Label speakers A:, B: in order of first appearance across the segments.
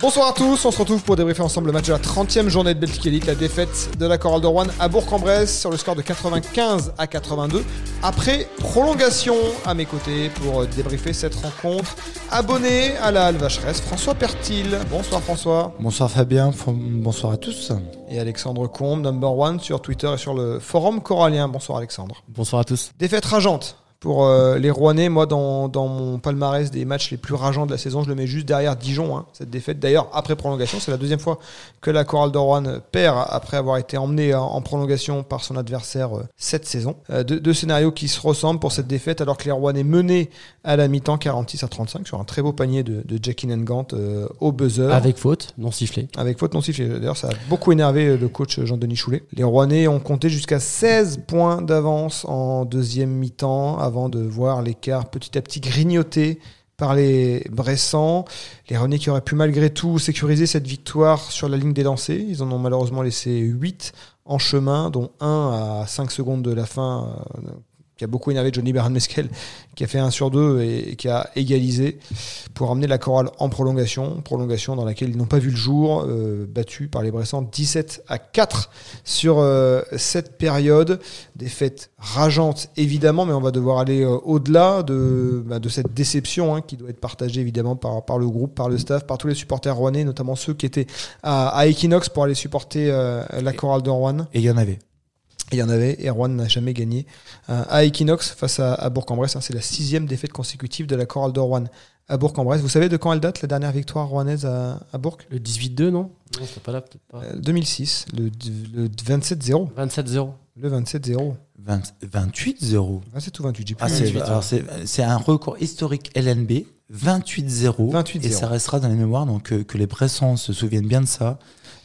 A: Bonsoir à tous, on se retrouve pour débriefer ensemble le match de la 30e journée de Belgique Elite, la défaite de la Chorale de Rouen à Bourg-en-Bresse sur le score de 95 à 82. Après prolongation à mes côtés pour débriefer cette rencontre, abonné à la Halle Vacheresse, François Pertil. Bonsoir François.
B: Bonsoir Fabien, bonsoir à tous.
A: Et Alexandre Combe, number one sur Twitter et sur le forum corallien. Bonsoir Alexandre.
C: Bonsoir à tous.
A: Défaite rageante pour euh, les Rouennais. Moi, dans, dans, mon palmarès des matchs les plus rageants de la saison, je le mets juste derrière Dijon, hein, cette défaite. D'ailleurs, après prolongation, c'est la deuxième fois que la Chorale de Rouen perd après avoir été emmenée en, prolongation par son adversaire euh, cette saison. Euh, deux, scénarios qui se ressemblent pour cette défaite, alors que les Rouennais menaient à la mi-temps 46 à 35 sur un très beau panier de, de Jackie Ngant au buzzer.
C: Avec faute non sifflée.
A: Avec faute non sifflée. D'ailleurs, ça a beaucoup énervé le coach Jean-Denis Choulet. Les Rouennais ont compté jusqu'à 16 points d'avance en deuxième mi-temps avant de voir l'écart petit à petit grignoté par les Bressans. Les Renais qui auraient pu malgré tout sécuriser cette victoire sur la ligne des lancers. Ils en ont malheureusement laissé 8 en chemin, dont un à 5 secondes de la fin, euh, qui a beaucoup énervé Johnny Bernard Mesquel, qui a fait 1 sur 2 et, qui a égalisé pour amener la chorale en prolongation. Prolongation dans laquelle ils n'ont pas vu le jour, euh, battu par les Bressans 17 à 4 sur euh, cette période. Défaite rageante évidemment, mais on va devoir aller euh, au-delà de, bah, de cette déception hein, qui doit être partagée évidemment par, par le groupe, par le staff, par tous les supporters rouennais, notamment ceux qui étaient à, à Equinox pour aller supporter la chorale de Rouen.
B: Et il y en avait
A: il y en avait, Erwan n'a jamais gagné. Euh, à Equinox, face à, Bourg-en-Bresse, hein, c'est la sixième défaite consécutive de la chorale de Rouen à Bourg-en-Bresse. Vous savez de quand elle date, la dernière victoire rouennaise à, Bourg?
C: Le 18-2, non? Non, c'était pas là, peut-être pas.
A: 2006, euh, le, 27-0.
C: 27-0.
A: Le 27-0.
B: 28-0.
A: 27 ou 28, j'ai
B: ah, c'est, un record historique LNB, 28-0. 28 et ça restera dans les mémoires, donc euh, que les Bressans se souviennent bien de ça.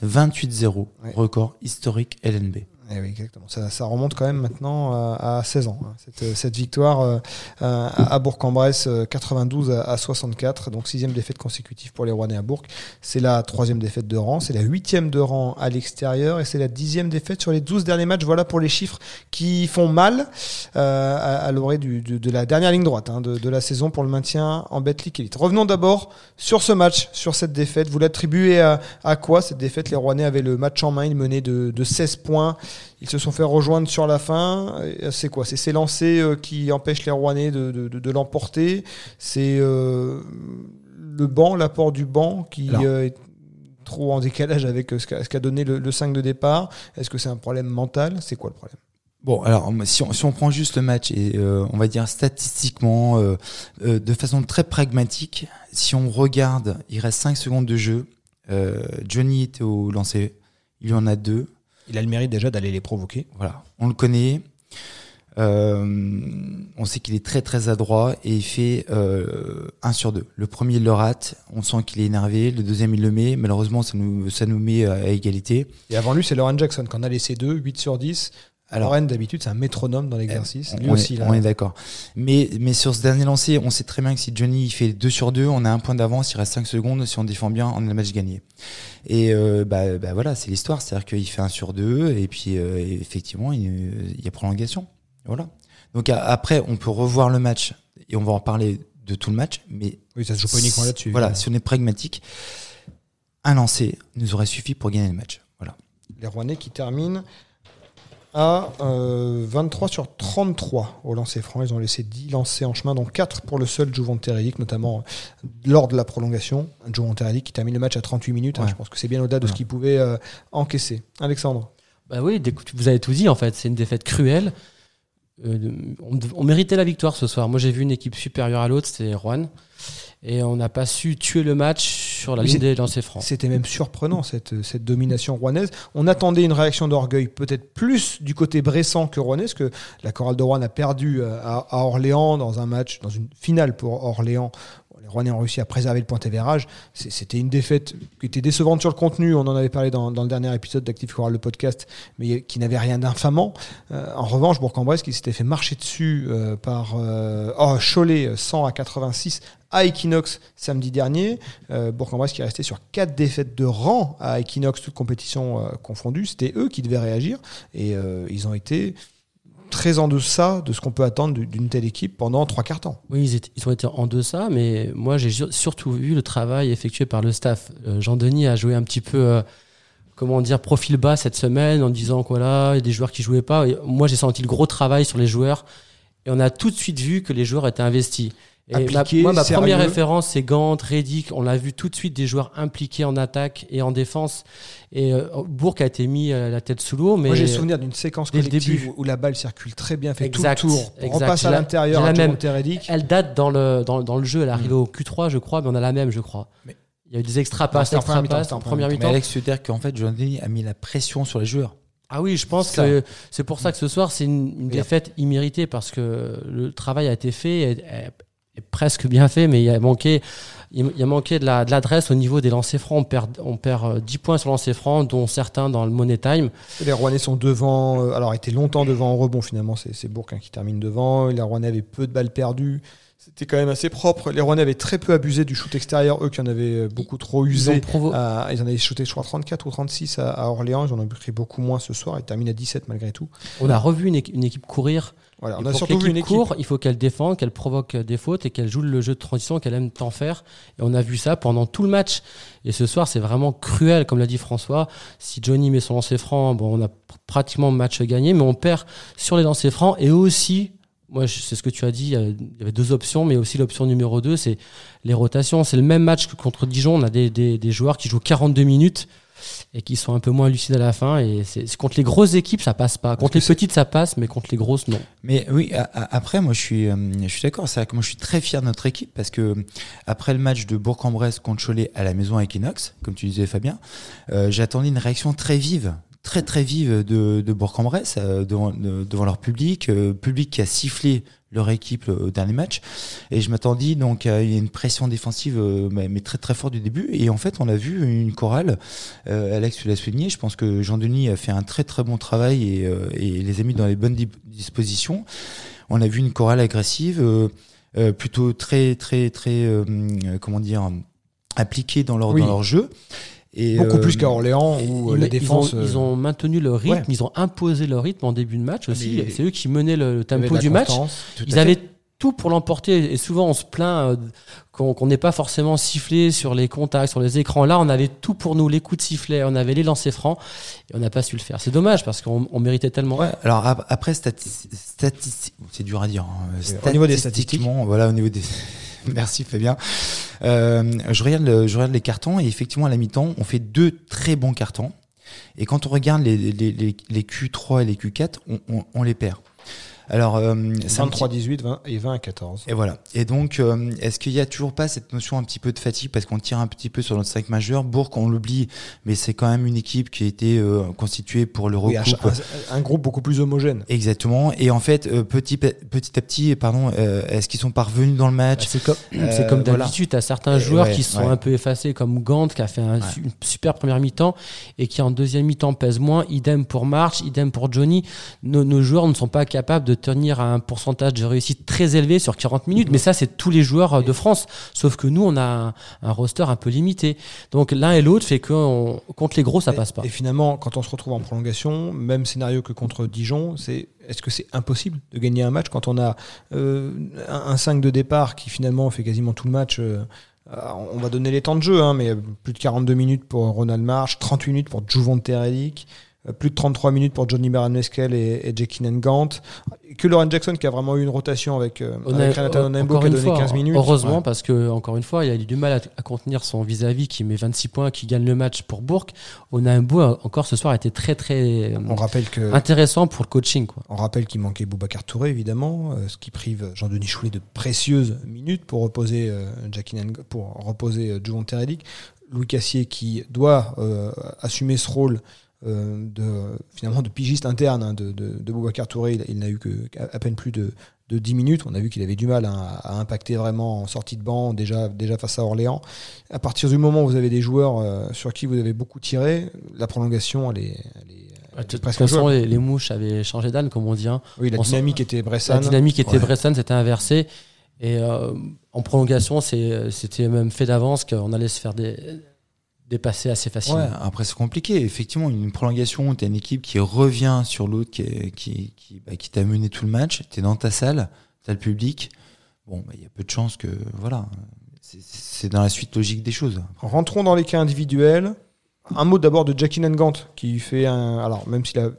B: 28-0, record historique LNB.
A: Eh oui, exactement. Ça, remonte quand même maintenant euh, à 16 ans. Hein. Cette, cette, victoire euh, euh, à Bourg-en-Bresse, 92 à, 64, donc sixième défaite consécutive pour les Rouennais à Bourg. C'est la troisième défaite de rang, c'est la huitième de rang à l'extérieur et c'est la dixième défaite sur les 12 derniers matchs. Voilà pour les chiffres qui font mal à, à l'orée de, la dernière ligne droite hein, de, la saison pour le maintien en Betclic Elite. Revenons d'abord sur ce match, sur cette défaite. Vous l'attribuez à, à, quoi cette défaite? Les Rouennais avaient le match en main, ils menaient de, de 16 points. Ils se sont fait rejoindre sur la fin. C'est quoi? C'est ces lancers euh, qui empêchent les Rouennais de, de, l'emporter. C'est euh, le banc, l'apport du banc qui euh, est trop en décalage avec ce qu'a donné le, 5 de départ. Est-ce que c'est un problème mental? C'est quoi le problème?
B: Bon, alors si on, si on, prend juste le match et on va dire statistiquement, de façon très pragmatique, si on regarde, il reste 5 secondes de jeu. Johnny était au lancer, il y en a deux.
A: Il a le mérite déjà d'aller les provoquer.
B: Voilà, on le connaît. Euh, on sait qu'il est très très adroit et il fait euh, 1 sur 2. Le premier il le rate, on sent qu'il est énervé. Le deuxième il le met, malheureusement ça nous, ça nous met à égalité.
A: Et avant lui c'est Lauren Jackson qui en a laissé 2, 8 sur 10. Alors, Lauren d'habitude c'est un métronome dans l'exercice.
B: Lui aussi On est d'accord. Mais, mais sur ce dernier lancer, on sait très bien que si Johnny il fait 2 sur 2, on a un point d'avance, il reste 5 secondes. Si on défend bien, on a le match gagné. Et euh, bah, bah, voilà, c'est l'histoire. C'est-à-dire qu'il fait un sur deux et puis euh, effectivement, il, y a prolongation. Voilà. Donc après, on peut revoir le match et on va en parler de tout le match. Mais
A: oui, ça se joue pas uniquement là-dessus.
B: Voilà, si on est pragmatique, un lancer nous aurait suffi pour gagner le match. Voilà.
A: Les Rouennais qui terminent à 23 euh, sur 33 au lancer franc. Ils ont laissé 10 lancers en chemin, dont 4 pour le seul Jouvent Terelic, notamment euh, lors de la prolongation. Un Jouvent Terelic qui termine le match à 38 minutes. Hein. je pense que c'est bien au-delà de ce qu'il pouvait euh, encaisser. Alexandre
C: bah oui, vous avez tout dit en fait. C'est une défaite cruelle. on, méritait la victoire ce soir. Moi j'ai vu une équipe supérieure à l'autre, c'était Rouen. Et on n'a pas su tuer le match sur la ligne des lancers francs.
A: C'était même surprenant cette, cette domination rouennaise. On attendait une réaction d'orgueil peut-être plus du côté bressant que rouennais, parce que la chorale de Rouen a perdu euh, à, Orléans dans un match, dans une finale pour Orléans les Rouennais ont réussi à préserver le point d'avérage. C'était une défaite qui était décevante sur le contenu. On en avait parlé dans, le dernier épisode d'Active Choral, le podcast, mais qui n'avait rien d'infamant. Euh, en revanche, Bourg-en-Bresse, qui s'était fait marcher dessus euh, par oh, Cholet 100 à 86 à Equinox samedi dernier. Bourg-en-Bresse qui est resté sur quatre défaites de rang à Equinox, toutes compétitions confondues. C'était eux qui devaient réagir et ils ont été très en deçà de ce qu'on peut attendre d'une telle équipe pendant trois quarts temps.
C: Oui, ils, ont été en deçà, mais moi j'ai surtout vu le travail effectué par le staff. Euh, Jean-Denis a joué un petit peu, euh, comment dire, profil bas cette semaine en disant quoi là, il y a des joueurs qui jouaient pas. Moi j'ai senti le gros travail sur les joueurs et on a tout de suite vu que les joueurs étaient investis. Et moi, ma première référence, c'est Gant, Reddick. On l'a vu tout de suite des joueurs impliqués en attaque et en défense. Et euh, Bourg a été mis la tête sous l'eau. Mais
A: moi, j'ai souvenir d'une séquence collective où, la balle circule très bien, fait tout le tour, on repasse à l'intérieur.
C: La même. Elle date dans le dans, dans le jeu. Elle arrive mm. au Q3, je crois, mais on a la même, je crois. Mais... Il y a eu des extra passes, extra passes en première mi-temps.
B: Mais Alex, tu veux dire qu'en fait, John a mis la pression sur les joueurs.
C: Ah oui, je pense que c'est pour ça que ce soir, c'est une, défaite imméritée parce que le travail a été fait. Et, est presque bien fait, mais il a manqué, il a manqué de l'adresse au niveau des lancers francs. On perd, on perd 10 euh, points sur lancers francs, dont certains dans le Money Time.
A: les Rouennais sont devant, euh, alors étaient longtemps devant en rebond finalement, c'est Bourg hein, qui termine devant. Les Rouennais avaient peu de balles perdues. C'était quand même assez propre. Les Rouennais avaient très peu abusé du shoot extérieur, eux qui en avaient euh, beaucoup trop usé. Ils, en avaient shooté, je crois, 34 ou 36 à, Orléans. Ils en ont pris beaucoup moins ce soir. Ils terminent à 17 malgré tout.
C: On a revu une, équipe courir on a surtout vu une équipe il faut qu'elle défende, qu'elle provoque des fautes et qu'elle joue le jeu de transition qu'elle aime tant faire. Et on a vu ça pendant tout le match. Et ce soir, c'est vraiment cruel, comme l'a dit François. Si Johnny met son lancer franc, bon, on a pratiquement le match gagné, mais on perd sur les lancers francs et aussi moi, c'est ce que tu as dit. Il y avait deux options, mais aussi l'option numéro deux, c'est les rotations. C'est le même match que contre Dijon. On a des, des, des joueurs qui jouent 42 minutes et qui sont un peu moins lucides à la fin. Et c'est contre les grosses équipes, ça passe pas. Contre les petites, ça passe, mais contre les grosses, non.
B: Mais oui, après, moi, je suis, euh, je suis d'accord. C'est que moi, je suis très fier de notre équipe parce que après le match de Bourg-en-Bresse contre Cholet à la maison à Equinox, comme tu disais, Fabien, euh, j'attendais une réaction très vive très très vive de, Bourg-en-Bresse euh, devant, devant leur public, public qui a sifflé leur équipe au dernier match. Et je m'attendais donc à une pression défensive, euh, mais très très forte du début. Et en fait, on a vu une chorale. Euh, Alex, tu l'as souligné. Je pense que Jean-Denis a fait un très très bon travail et, euh, et les a mis dans les bonnes dispositions. On a vu une chorale agressive, plutôt très très très comment dire appliquée dans leur dans leur jeu.
A: Beaucoup plus qu'à Orléans où la défense.
C: Ils ont, maintenu le rythme, ils ont imposé leur rythme en début de match aussi. C'est eux qui menaient le, tempo du match. Ils avaient tout pour l'emporter et souvent on se plaint qu'on n'ait pas forcément sifflé sur les contacts, sur les écrans. Là, on avait tout pour nous, les coups de sifflet, on avait les lancers francs et on n'a pas su le faire. C'est dommage parce qu'on méritait tellement.
B: Ouais, alors après, statistiques, c'est dur à dire. Hein.
A: Au niveau des statistiques.
B: Voilà, au niveau des. Merci Fabien. Euh, je, regarde les cartons et effectivement à la mi-temps, on fait deux très bons cartons. Et quand on regarde les, les, les, les Q3 et les Q4, on, on, on les perd.
A: Alors, 23, 18, 20 et 20 à 14.
B: Et voilà. Et donc, euh, est-ce qu'il y a toujours pas cette notion un petit peu de fatigue parce qu'on tire un petit peu sur notre 5 majeur? Bourg, on l'oublie, mais c'est quand même une équipe qui a été euh, constituée pour le recoupe.
A: un, groupe beaucoup plus homogène.
B: Exactement. Et en fait, euh, petit, petit à petit, pardon, est-ce qu'ils sont parvenus dans le match?
C: C'est comme, c'est comme d'habitude. Voilà. certains joueurs qui sont un peu effacés, comme Gant qui a fait un, une super première mi-temps et qui en deuxième mi-temps pèse moins. Idem pour March, idem pour Johnny. Nos, nos joueurs ne sont pas capables de tenir à un pourcentage de réussite très élevé sur 40 minutes. Mais ça, c'est tous les joueurs euh, de France. Sauf que nous, on a un, roster un peu limité. Donc l'un et l'autre fait que contre les gros, ça passe pas.
A: Et finalement, quand on se retrouve en prolongation, même scénario que contre Dijon, c'est est-ce que c'est impossible de gagner un match quand on a euh, un, 5 de départ qui finalement fait quasiment tout le match euh, on va donner les temps de jeu, hein, mais plus de 42 minutes pour Ronald March, 38 minutes pour Juvon Teredic, euh, plus de 33 minutes pour Johnny Meskel et, et Jackie Gant. Que Lauren Jackson qui a vraiment eu une rotation avec, euh, avec Renata Onembo qui a donné 15 minutes.
C: Heureusement parce que encore une fois il a eu du mal à, contenir son vis-à-vis qui met 26 points, qui gagne le match pour Bourg. Onembo encore ce soir a été très très
A: on rappelle que,
C: intéressant pour le coaching. Quoi.
A: On rappelle qu'il manquait Boubacar Touré évidemment, euh, ce qui prive Jean-Denis Choulet de précieuses minutes pour reposer euh, Jackie pour reposer euh, Teredik. Louis Cassier qui doit assumer ce rôle euh, de finalement de pigiste interne hein, de, de, de Boubacar Touré. Il, il n'a eu que à peine plus de, de 10 minutes. On a vu qu'il avait du mal hein, à, à impacter vraiment en sortie de banc déjà, déjà face à Orléans. À partir du moment où vous avez des joueurs euh, sur qui vous avez beaucoup tiré, la prolongation, elle est, elle est,
C: De toute façon, les, les mouches avaient changé d'âne, comme on dit. hein.
A: Oui, la
C: on
A: dynamique était
C: La
A: Bressan.
C: dynamique était
B: Ouais.
C: Bressan, c'était inversé. Et euh, en prolongation, c'était même fait d'avance qu'on allait se faire des, dépasser assez facilement.
B: Ouais, après c'est compliqué. Effectivement, une prolongation, tu as une équipe qui revient sur l'autre, qui, est- qui, qui, bah, qui t'a mené tout le match, tu es dans ta salle, tu as le public. Bon, bah, il y a peu de chances que. Voilà. C'est- C'est dans la suite logique des choses.
A: Rentrons dans les cas individuels. Un mot d'abord de Jackie Nangant qui fait un. Alors, même s'il a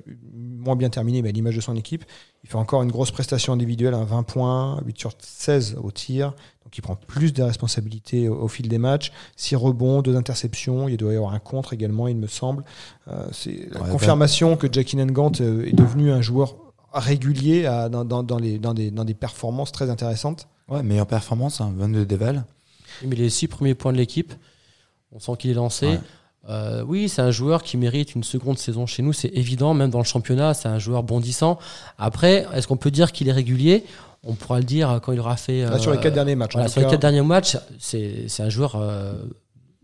A: moins bien terminé, mais à l'image de son équipe, il fait encore une grosse prestation individuelle, un 20 points, 8 sur 16 au tir. Donc, il prend plus de responsabilités au, au fil des matchs. 6 rebonds, 2 interceptions. Il doit y avoir un contre également, il me semble. Euh, C'est la
B: Ouais,
A: confirmation que Jackie Nangant euh, est devenu un joueur régulier à- dans, dans- dans les, dans, des, dans des performances très intéressantes.
B: Ouais, meilleure performance, hein, 22 déval.
C: Il met les six premiers points de l'équipe. On sent qu'il est lancé.
B: Ouais.
C: Euh, oui, c'est un joueur qui mérite une seconde saison chez nous, c'est évident, même dans le championnat, c'est un joueur bondissant. Après, est-ce qu'on peut dire qu'il est régulier? On pourra le dire quand il aura fait.
A: Là, sur les
C: euh,
A: 4 derniers matchs.
C: voilà, sur les quatre derniers matchs, c'est c'est un joueur euh,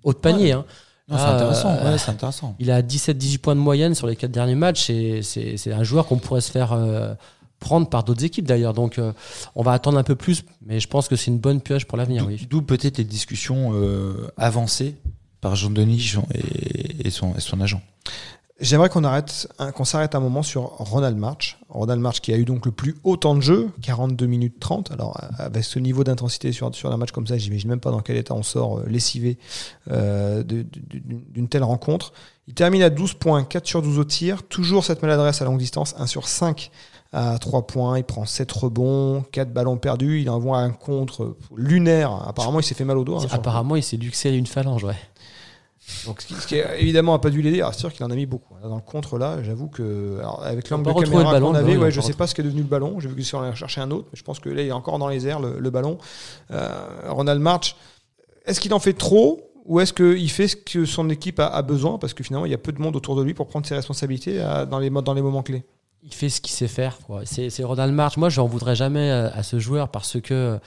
C: haut de panier. hein.
B: Non, c'est
C: Ah,
B: intéressant.
C: euh,
B: ouais, c'est intéressant.
C: Il a 17-18 points de moyenne sur les quatre derniers matchs et c'est c'est un joueur qu'on pourrait se faire euh, prendre par d'autres équipes d'ailleurs. Donc euh, on va attendre un peu plus, mais je pense que c'est une bonne pioche pour l'avenir.
B: D'où
C: Oui.
B: d'où peut-être les discussions euh, avancées par Jean-Denis Jean- et, et son, et son agent.
A: J'aimerais qu'on arrête, qu'on s'arrête un moment sur Ronald March. Ronald March qui a eu donc le plus haut temps de jeu, 42 minutes 30. Alors, avec ce niveau d'intensité sur, sur un match comme ça, j'imagine même pas dans quel état on sort euh, lessivé euh, d'une telle rencontre. Il termine à 12 points, 4 sur 12 au tir. Toujours cette maladresse à longue distance, 1 sur 5 à 3 points. Il prend 7 rebonds, 4 ballons perdus. Il envoie un contre lunaire. Apparemment, il s'est fait mal au doigt. hein, sur-
C: Apparemment, il s'est luxé une phalange. Ouais.
A: Donc, ce qui, ce qui, évidemment, a pas dû l'aider. Alors, c'est sûr qu'il en a mis beaucoup. Là, Dans le contre, là, j'avoue que, alors, avec l'angle de caméra qu'on avait, ouais, je sais pas ce qu'est devenu le ballon. J'ai vu que si on allait chercher un autre, mais je pense que là, il est encore dans les airs, le, le ballon. Euh, Ronald March, est-ce qu'il en fait trop ou est-ce qu'il fait ce que son équipe a, a besoin? Parce que finalement, il y a peu de monde autour de lui pour prendre ses responsabilités à- dans, les, mo- dans les moments clés.
C: Il fait ce qu'il sait faire. C'est Ronald March. Moi, je n'en voudrais jamais à, à ce joueur parce que euh,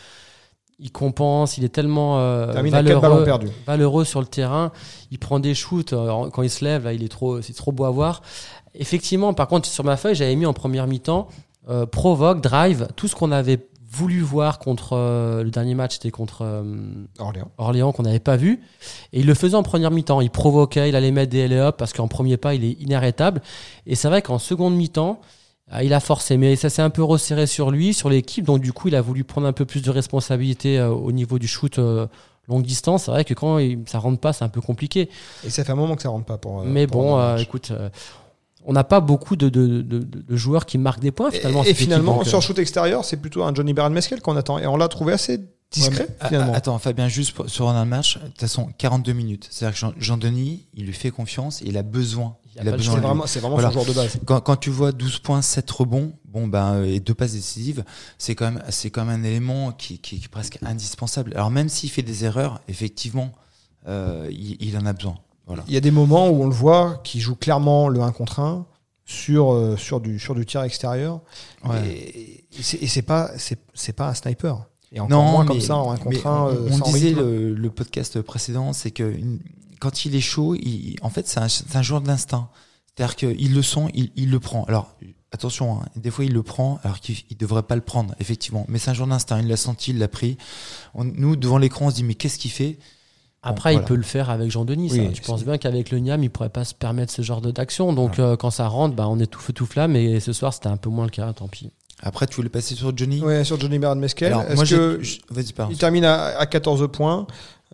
C: il compense. Il est tellement euh,
A: Il termine à 4 ballons
C: valeureux, sur le terrain. Il prend des shoots euh, quand il se lève. Là, il est trop, c'est trop beau à voir. Effectivement, par contre, sur ma feuille, j'avais mis en première mi-temps euh, provoque, drive, tout ce qu'on avait voulu voir contre euh, le dernier match, c'était contre euh,
A: Orléans.
C: Orléans qu'on n'avait pas vu. Et il le faisait en première mi-temps. Il provoquait, il allait mettre des lay-up parce qu'en premier pas, il est inarrêtable. Et c'est vrai qu'en seconde mi-temps, il a forcé, mais ça s'est un peu resserré sur lui, sur l'équipe. Donc du coup, il a voulu prendre un peu plus de responsabilité euh, au niveau du shoot euh, longue distance. C'est vrai que quand il, ça rentre pas, c'est un peu compliqué.
A: Et ça fait un moment que ça rentre pas pour. euh,
C: mais
A: pour
C: bon, euh, écoute, euh, on n'a pas beaucoup de, de, de- de joueurs qui marquent des points finalement.
A: Et, et
C: cette équipe.
A: finalement,
C: Donc,
A: sur le shoot extérieur, c'est plutôt un Johnny Baron Mescal qu'on attend. Et on l'a trouvé assez discret,
B: Ouais,
A: finalement.
B: a- Attends, Fabien, juste pour- sur un match, de toute façon, 42 minutes. C'est-à-dire que Jean- Jean-Denis, il lui fait confiance et il a besoin.
C: Il a
B: Il a
C: pas le
B: besoin
A: c'est vraiment, c'est vraiment
B: Voilà.
A: son joueur de base.
B: Quand, quand tu vois 12 points, 7 rebonds, bon ben euh, et deux passes décisives, c'est quand même c'est quand même un élément qui, qui- qui est presque indispensable. Alors même s'il fait des erreurs, effectivement, euh, il, il en a besoin. Voilà.
A: Il y a des moments où on le voit qui joue clairement le 1 contre 1 sur, euh, sur, du, sur du tir extérieur.
B: Ouais.
A: Et, et c'est- et c'est pas, c'est, c'est pas un sniper. Et encore
B: Non,
A: moins
B: mais-
A: comme ça en 1
B: mais
A: contre 1.
B: on, on disait le, le podcast précédent, c'est que une- quand il est chaud, il- en fait, c'est un, un joueur d'instinct. C'est-à-dire qu'il le sent, il, il le prend. Alors, attention, hein, des fois, il le prend alors qu'il ne devrait pas le prendre, effectivement. Mais c'est un joueur d'instinct. Il l'a senti, il l'a pris. On- nous, devant l'écran, on se dit, mais qu'est-ce qu'il fait?
C: Après,
B: Bon,
C: il peut le faire avec Jean-Denis.
A: Oui,
C: je
A: c'est-
C: pense bien qu'avec le Niam, il pourrait pas se permettre ce genre de- d'action. Donc, euh, quand ça rentre, bah, on est tout feu tout flamme. Et ce soir, c'était un peu moins le cas. Tant pis.
B: Après, tu voulais passer sur Johnny
A: Ouais, sur Johnny Baron Est-ce
B: moi,
A: que il termine à, à 14 points,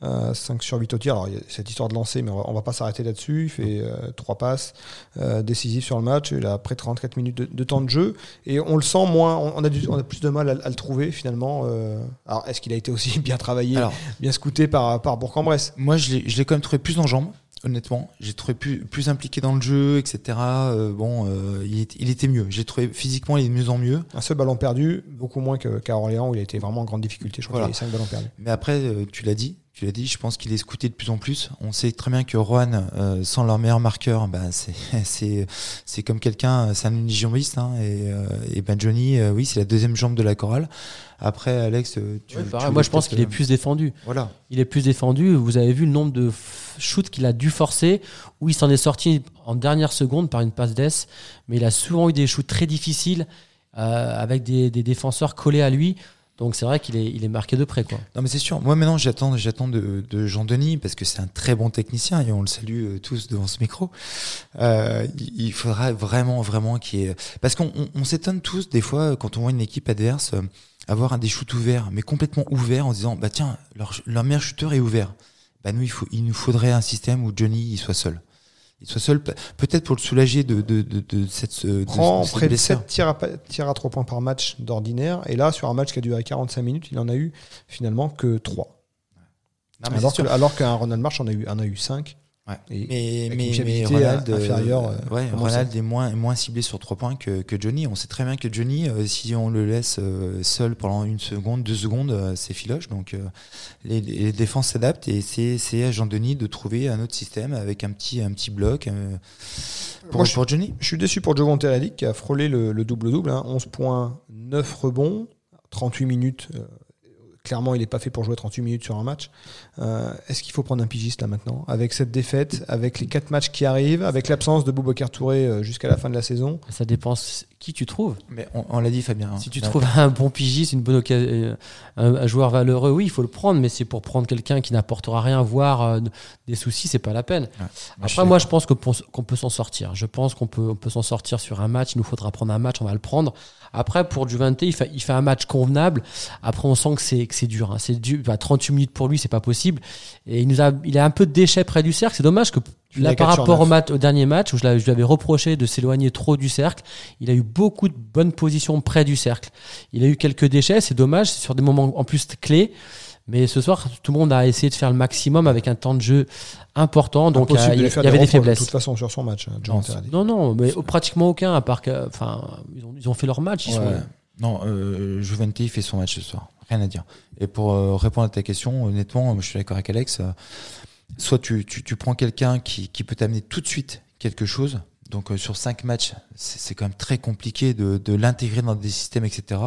A: euh, 5 sur 8 au tir. Alors, il y a cette histoire de lancer, mais on va, on va pas s'arrêter là-dessus. Il fait 3 passes euh, décisives sur le match. Il a après 34 minutes de, de temps de jeu. Et on le sent moins, on, a, du- on a plus de mal à, à le trouver finalement. euh. alors, est-ce qu'il a été aussi bien travaillé,
B: Alors,
A: bien scouté par, par Bourg-en-Bresse?
B: Moi, je l'ai je l'ai quand même trouvé plus en jambes, honnêtement. J'ai trouvé plus, plus impliqué dans le jeu, etc. Euh, bon, euh, il, est- il était mieux. J'ai trouvé physiquement, il est de mieux en mieux.
A: Un seul ballon perdu, beaucoup moins que- qu'à Orléans où il a été vraiment en grande difficulté. Je crois
B: Voilà.
A: qu'il a 5 ballons perdus.
B: Mais après, euh, tu l'as dit, tu l'as dit, je pense qu'il est scouté de plus en plus. On sait très bien que Rohan, euh, sans leur meilleur marqueur, bah, c'est comme quelqu'un, c'est un unijambiste. Hein, et, euh, et ben Johnny, euh, oui, c'est la deuxième jambe de la chorale. Après, Alex, euh, tu,
C: Ouais, pareil, moi, je pense qu'il est
B: euh,
C: plus défendu.
B: Voilà.
C: Il est plus défendu. Vous avez vu le nombre de shoots qu'il a dû forcer, où il s'en est sorti en dernière seconde par une passe d'ess. Mais il a souvent eu des shoots très difficiles euh, avec des, des défenseurs collés à lui. Donc c'est vrai qu'il est, il est marqué de près. Quoi.
B: Non mais c'est sûr. Moi maintenant j'attends j'attends de, de Jean Denis parce que c'est un très bon technicien et on le salue euh, tous devant ce micro. Euh, il faudra vraiment vraiment qu'il ait parce qu'on on, on s'étonne tous des fois quand on voit une équipe adverse euh, avoir un des shoots ouverts mais complètement ouverts en disant bah tiens leur, leur meilleur shooter est ouvert. Bah nous il faut il nous faudrait un système où Johnny il soit seul. Il soit seul pe- peut-être pour le soulager de de de, de cette
A: prend
B: de cette
A: près de
B: blessure.
A: 7 tirs à, tirs à 3 points par match d'ordinaire. Et là, sur un match qui a duré 45 minutes, il en a eu finalement que 3.
B: Non, mais
A: alors, que, alors qu'un Ronald March en a eu, en a eu 5.
B: Ouais.
A: Et
B: mais, mais, Ronald, euh,
A: euh,
B: ouais,
A: comment
B: Ronald est moins, moins ciblé sur trois points que, que Johnny. On sait très bien que Johnny, euh, si on le laisse euh, seul pendant une seconde, deux secondes, euh, c'est filoche. Donc euh, les, les défenses s'adaptent et c'est c'est à Jean-Denis de trouver un autre système avec un petit, un petit bloc euh, pour,
A: Moi, je-
B: pour Johnny.
A: Je suis déçu pour Jovon Terelic qui a frôlé le le double-double. hein. 11 points, 9 rebonds, 38 minutes. Clairement, il n'est pas fait pour jouer 38 minutes sur un match. Euh, Est-ce qu'il faut prendre un pigiste là maintenant? Avec cette défaite, avec les 4 matchs qui arrivent, avec l'absence de Boubacar Touré euh, jusqu'à la fin de la saison?
C: Ça dépend qui tu trouves.
B: Mais on, on l'a dit, Fabien.
C: Si tu trouves un bon pigiste, une bonne occasion, euh, un, un joueur valeureux, oui, il faut le prendre, mais c'est pour prendre quelqu'un qui n'apportera rien, voire euh, des soucis, c'est pas la peine.
B: moi, je
C: Après, moi, je pense qu'on peut s'en sortir. Je pense qu'on peut, on peut s'en sortir sur un match. Il nous faudra prendre un match, on va le prendre. Après, pour Juventus, il fait, il fait un match convenable. Après, on sent que c'est, c'est dur. hein. C'est dur. Bah, 38 minutes pour lui, c'est pas possible. Et il nous a, il a un peu de déchets près du cercle. C'est dommage que
A: Il
C: là,
A: a
C: par
A: 4 sur
C: rapport au,
A: 9.
C: match, au dernier match où je, l'avais- je lui avais reproché de s'éloigner trop du cercle, il a eu beaucoup de bonnes positions près du cercle. Il a eu quelques déchets. C'est dommage. C'est sur des moments en plus clés. Mais ce soir, tout le monde a essayé de faire le maximum avec un temps de jeu important. Donc,
A: Impossible
C: euh,
A: de
C: il y, avait des faiblesses.
A: De toute façon, sur son match, hein, Jovon
B: Non.
C: Non, non, mais pratiquement aucun, à part que. Enfin, ils ont, ils ont fait leur match. Ils sont.
B: Non, euh, Juventus fait son match ce soir. Rien à dire. Et pour euh, répondre à ta question, honnêtement, je suis d'accord avec Alex. euh, soit tu, tu, tu prends quelqu'un qui, qui peut t'amener tout de suite quelque chose. Donc euh, sur cinq matchs, c'est quand même très compliqué de, de l'intégrer dans des systèmes, etc.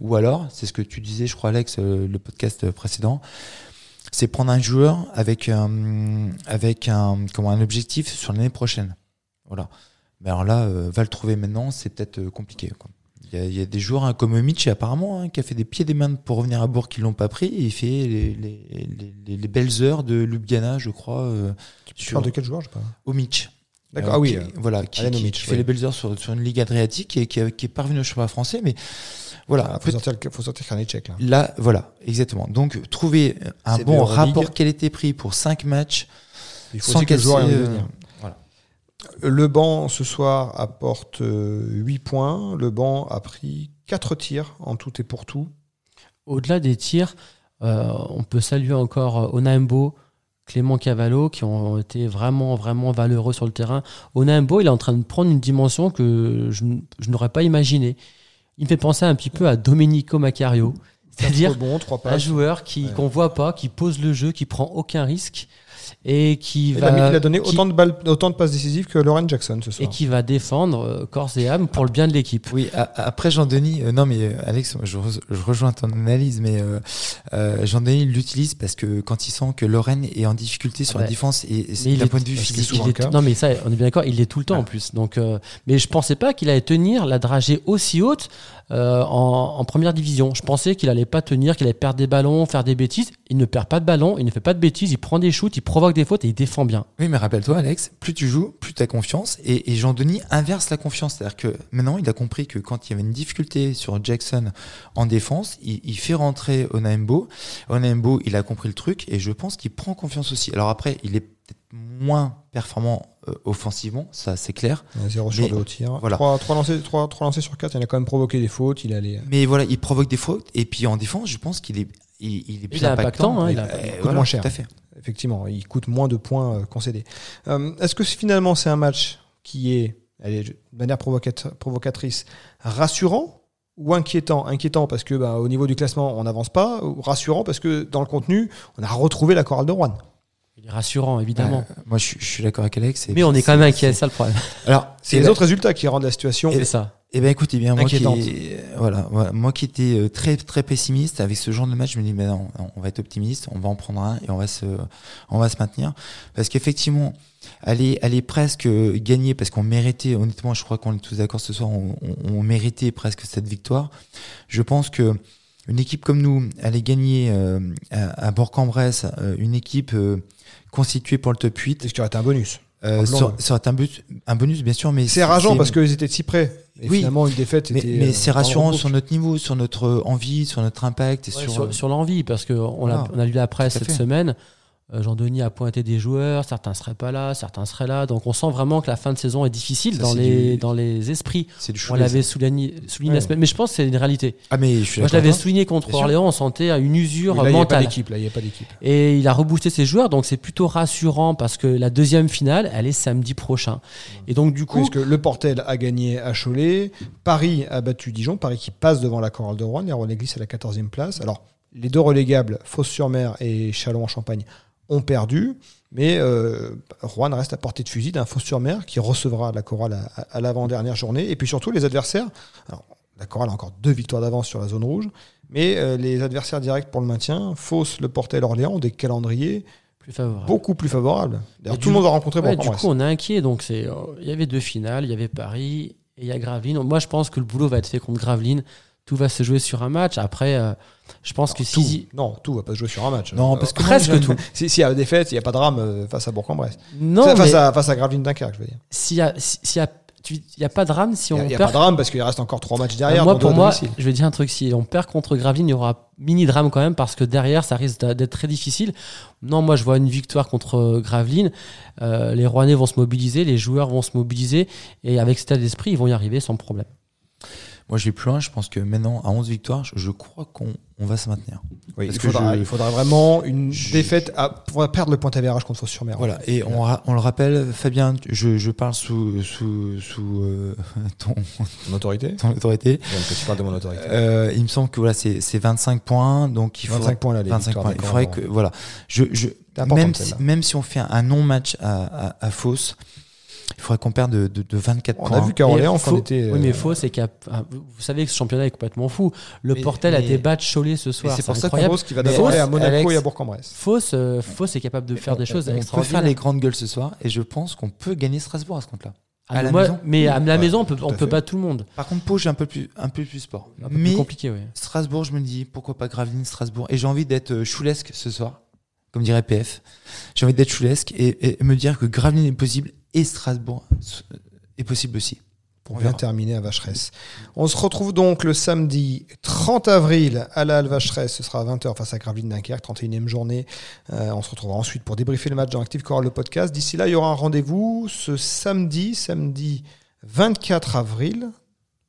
B: Ou alors, c'est ce que tu disais, je crois, Alex, le podcast précédent, c'est prendre un joueur avec un, avec un, comment, un objectif sur l'année prochaine. Voilà. Mais alors là, va le trouver maintenant, c'est peut-être compliqué. Il y, a, il y a des joueurs hein, comme Mitch apparemment hein, qui a fait des pieds des mains pour revenir à Bourg qui l'ont pas pris et il fait les, les, les, les- les belles heures de Ljubljana je crois euh,
A: Tu
B: sur
A: parles de quel joueur je pas.
B: Omic.
A: D'accord.
B: Euh,
A: ah oui.
B: qui-
A: euh,
B: voilà qui, fait les belles heures sur, sur une ligue adriatique et qui, est- qui est parvenu au championnat français mais voilà
A: ah, faut sortir, faut sortir Karnichek, là.
B: Là, voilà, exactement. Donc, trouver un bon rapport qualité-prix pour 5 matchs
A: Il faut
B: sans
A: que le joueur
B: euh.
A: Le banc ce soir apporte euh, 8 points. Le banc a pris 4 tirs en tout et pour tout.
C: Au-delà des tirs, euh, on peut saluer encore euh, Onaimbo, Clément Cavallo, qui ont été vraiment, vraiment valeureux sur le terrain. Onaimbo, il est en train de prendre une dimension que je, n'aurais pas imaginée. Il me fait penser un petit peu à Domenico Macario. C'est-à-dire
A: bon, 3
C: un joueur qui
A: Ouais.
C: qu'on voit pas, qui pose le jeu, qui prend aucun risque et qui
A: Il
C: va
A: a, mis- il a donné
C: qui-
A: autant, de balles, autant de passes décisives que Lauren Jackson ce
C: et
A: soir.
C: qui va défendre euh, corps et âme pour le bien de l'équipe.
B: Oui, a- après Jean-Denis, euh, non mais euh, Alex, je, re- je rejoins ton analyse, mais euh, euh, Jean-Denis l'utilise parce que quand il sent que Lorraine est en difficulté sur
C: Ah
B: la
C: bah,
B: défense et, et d'un
C: est-
B: point de vue physique,
C: Il est- non mais ça, on est bien d'accord, il l'est tout le temps
B: Ouais.
C: en plus. Donc, euh, mais je pensais pas qu'il allait tenir la dragée aussi haute euh, en, en première division. Je pensais qu'il allait pas tenir, qu'il allait perdre des ballons, faire des bêtises. Il ne perd pas de ballon, il ne fait pas de bêtises, il prend des shoots, il provoque des fautes et il défend bien.
B: Oui, mais rappelle-toi, Alex, plus tu joues, plus tu as confiance. Et, et Jean-Denis inverse la confiance. C'est-à-dire que maintenant, il a compris que quand il y avait une difficulté sur Jackson en défense, il, il fait rentrer Onaembo. Onaembo, il a compris le truc et je pense qu'il prend confiance aussi. Alors après, il est peut-être moins performant euh, offensivement, ça c'est clair.
A: 0 sur
B: Mais-
A: 2 au tir.
B: voilà.
A: 3, lancés, trois- trois lancés sur 4, il a quand même provoqué des fautes. Il allait.
B: Mais voilà, il provoque des fautes. Et puis en défense, je pense qu'il est, il, il est plus
C: Il est impactant, hein, il
B: Euh,
C: a-
B: voilà,
A: moins cher.
B: Tout à fait.
A: Effectivement, il coûte moins de points euh, concédés. Euh, Est-ce que finalement c'est un match qui est, allez, de manière provocatrice, rassurant ou inquiétant? Inquiétant parce que bah, au niveau du classement, on n'avance pas, ou rassurant parce que dans le contenu, on a retrouvé la chorale de Rouen.
C: Rassurant, évidemment.
B: Euh, moi, je, suis- je suis d'accord avec Alex. et
C: mais on est quand même inquiet,
B: c'est-
C: ça le problème.
B: Alors,
A: C'est
B: et
A: les
B: là-
A: autres résultats qui rendent la situation.
C: C'est ça.
B: Eh ben écoutez bien, moi qui,
A: Inquiétante.
B: euh, voilà, moi qui étais euh, très très pessimiste avec ce genre de match, je me dis mais non, on va être optimiste, on va en prendre un et on va se, on va se maintenir parce qu'effectivement, aller aller presque gagner parce qu'on méritait, honnêtement, je crois qu'on est tous d'accord ce soir, on, on- on méritait presque cette victoire. Je pense que une équipe comme nous allait gagner euh, à, à Bourg-en-Bresse, euh, une équipe euh, constituée pour le top 8,
A: C'est ce qui aurait été un bonus.
B: euh, sur, sur un, but, un bonus bien sûr, mais
A: C'est rageant parce qu'ils étaient si près. Et
B: Oui.
A: finalement, une défaite,
B: mais, mais
A: euh,
B: c'est rassurant sur notre niveau, sur notre envie, sur notre impact et
C: Ouais,
B: sur,
C: sur, sur l'envie, parce qu'on a,
B: Voilà.
C: on a lu la presse cette
B: fait.
C: semaine. Euh, Jean-Denis a pointé des joueurs, certains seraient pas là, certains seraient là. Donc on sent vraiment que la fin de saison est difficile
B: Ça,
C: dans les,
B: du-
C: dans les esprits.
B: c'est du
C: On l'avait souligné, souligné la semaine, mais je pense que c'est une réalité.
B: Ah mais je suis
C: Moi je l'avais souligné contre. Orléans, on sentait une usure
A: Oui, là, il n'y a pas
C: mentale.
A: d'équipe. Là, il n'y a pas d'équipe.
C: Et il a reboosté ses joueurs, donc c'est plutôt rassurant parce que la deuxième finale, elle est samedi prochain. Et donc du coup,
A: Parce que le Portel a gagné à Cholet, Paris a battu Dijon, Paris qui passe devant la chorale de Rouen, les Rouen glisse à la 14e place. Alors, les deux relégables, Fos-sur-Mer et Châlons-en-Champagne, ont perdu, mais euh, Rouen reste à portée de fusil d'un Fos-sur-Mer qui recevra la chorale à, l'avant-dernière journée. Et puis surtout, les adversaires, alors, la chorale a encore deux victoires d'avance sur la zone rouge, mais euh, les adversaires directs pour le maintien, Fos, le Portel, Orléans, ont des calendriers
C: plus
A: beaucoup plus favorables. D'ailleurs, tout le monde va rencontrer
C: Ouais, du coup, on est inquiet. Donc, c'est, euh, il y avait deux finales, il y avait Paris et il y a Gravelines. Moi, je pense que le boulot va être fait contre Gravelines. Tout va se jouer sur un match. Après, euh, je pense que
A: tout.
C: si.
A: Non, tout va pas se jouer sur un match.
B: Non,
A: Euh,
B: parce que
C: presque
B: moi,
C: tout.
A: Si- S'il y a défaite, il n'y a pas de drame euh, face à Bourg-en-Bresse.
C: Non,
A: Face,
C: mais
A: à, face à Gravelines Dunkerque, je veux dire.
C: s'il y a, s'il y a, tu- il y a pas de drame si
A: Il
C: on
A: n'y a,
C: perd.
A: pas de drame parce qu'il reste encore trois matchs derrière.
C: moi, pour moi, je vais dire un truc. Si on perd contre Gravelines, il y aura mini drame quand même parce que derrière, ça risque d'être très difficile. Non, moi, je vois une victoire contre Gravelines. Euh, les Rouennais vont se mobiliser, les joueurs vont se mobiliser et avec cet état d'esprit, ils vont y arriver sans problème.
B: Moi, je vais plus loin. Je pense que maintenant, à 11 victoires, je, crois qu'on on va se maintenir.
A: Oui,
B: parce
A: il, faudra,
B: je-
A: il faudra vraiment une
B: je-
A: défaite à, pour perdre le point d'avérage contre Fos-sur-Mer.
B: Voilà. Et on, ra- on le rappelle, Fabien, je, je parle sous, sous, sous euh, ton,
A: Mon autorité
B: ton autorité.
A: Que tu parles de mon autorité.
B: Euh, il me semble que voilà, c'est c'est 25 points. Donc, il
A: 25
B: faudrait,
A: points là, les
B: 25
A: victoires
B: points. Il faudrait que, voilà. Je, je, même, si, même si on fait un, non-match à, à, à Fos, il faudrait qu'on perde de, de, de 24
A: On
B: points.
A: a vu qu'à Orléans, quand on était.
C: Oui, mais
A: euh,
C: faux, c'est qu'il y a. ah, Vous savez que ce championnat est complètement fou. Le
B: Mais-
C: Portel a des batchs Cholet ce soir.
B: c'est pour ça qu'on
C: incroyable.
A: Fos qui va d'abord aller à Monaco
B: Alex-
A: et à Bourg-en-Bresse.
C: Fausse, euh, Fausse est capable de faire des choses
B: on, on peut
C: extraordinaires.
B: faire les grandes gueules ce soir et je pense qu'on peut gagner Strasbourg à ce compte-là.
C: Ah,
B: à la
C: moi-
B: maison
C: mais à la
A: Ouais,
C: maison, on peut, on peut pas tout le monde.
B: Par contre, Pau, j'ai un peu plus, un peu plus sport.
C: Un peu
B: Mais
C: plus compliqué, oui.
B: Strasbourg, je me dis pourquoi pas Gravelines, Strasbourg. Et j'ai envie d'être euh, choulesque ce soir, comme dirait PF. J'ai envie d'être choulesque et, et me dire que Gravelines est possible et Strasbourg euh, est possible aussi. On verra.
A: terminer à Vacheresse. On se retrouve donc le samedi 30 avril à la Halle Vacheresse. Ce sera à 20h face à Gravelines Dunkerque, 31e journée. Euh, on se retrouvera ensuite pour débriefer le match dans Active Chorale le podcast. D'ici là, il y aura un rendez-vous ce samedi, samedi 24 avril.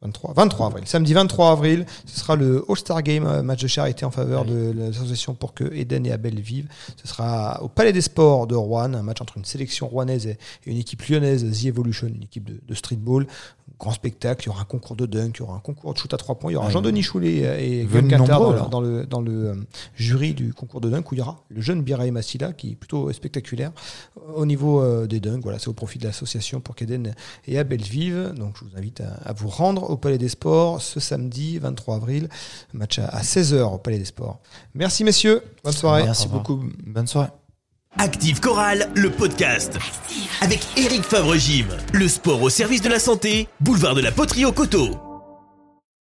A: 23, 23 avril. Samedi 23 avril, ce sera le All-Star Game, euh, match de charité en faveur
C: Oui.
A: de l'association pour que Eden et Abel vivent. Ce sera au Palais des Sports de Rouen, un match entre une sélection rouennaise et et une équipe lyonnaise, The Evolution, une équipe de, de streetball. Grand spectacle, il y aura un concours de dunk, il y aura un concours de shoot à trois points, il y aura. Jean-Denis Choulet et Guillaume dans,
B: alors.
A: dans le, dans le euh, jury du concours de dunk où il y aura le jeune Biraï Massila qui est plutôt spectaculaire au niveau euh, des dunks. Voilà, c'est au profit de l'association pour qu'Eden et Abel vivent. Donc je vous invite à, à vous rendre au Palais des Sports ce samedi 23 avril, match à, à 16h au Palais des Sports. Merci messieurs, bonne soirée.
B: Merci beaucoup. Bonne soirée.
D: Active Chorale, le podcast. Avec Eric Favre-Gym. Le sport au service de la santé, boulevard de la Poterie au Coteau.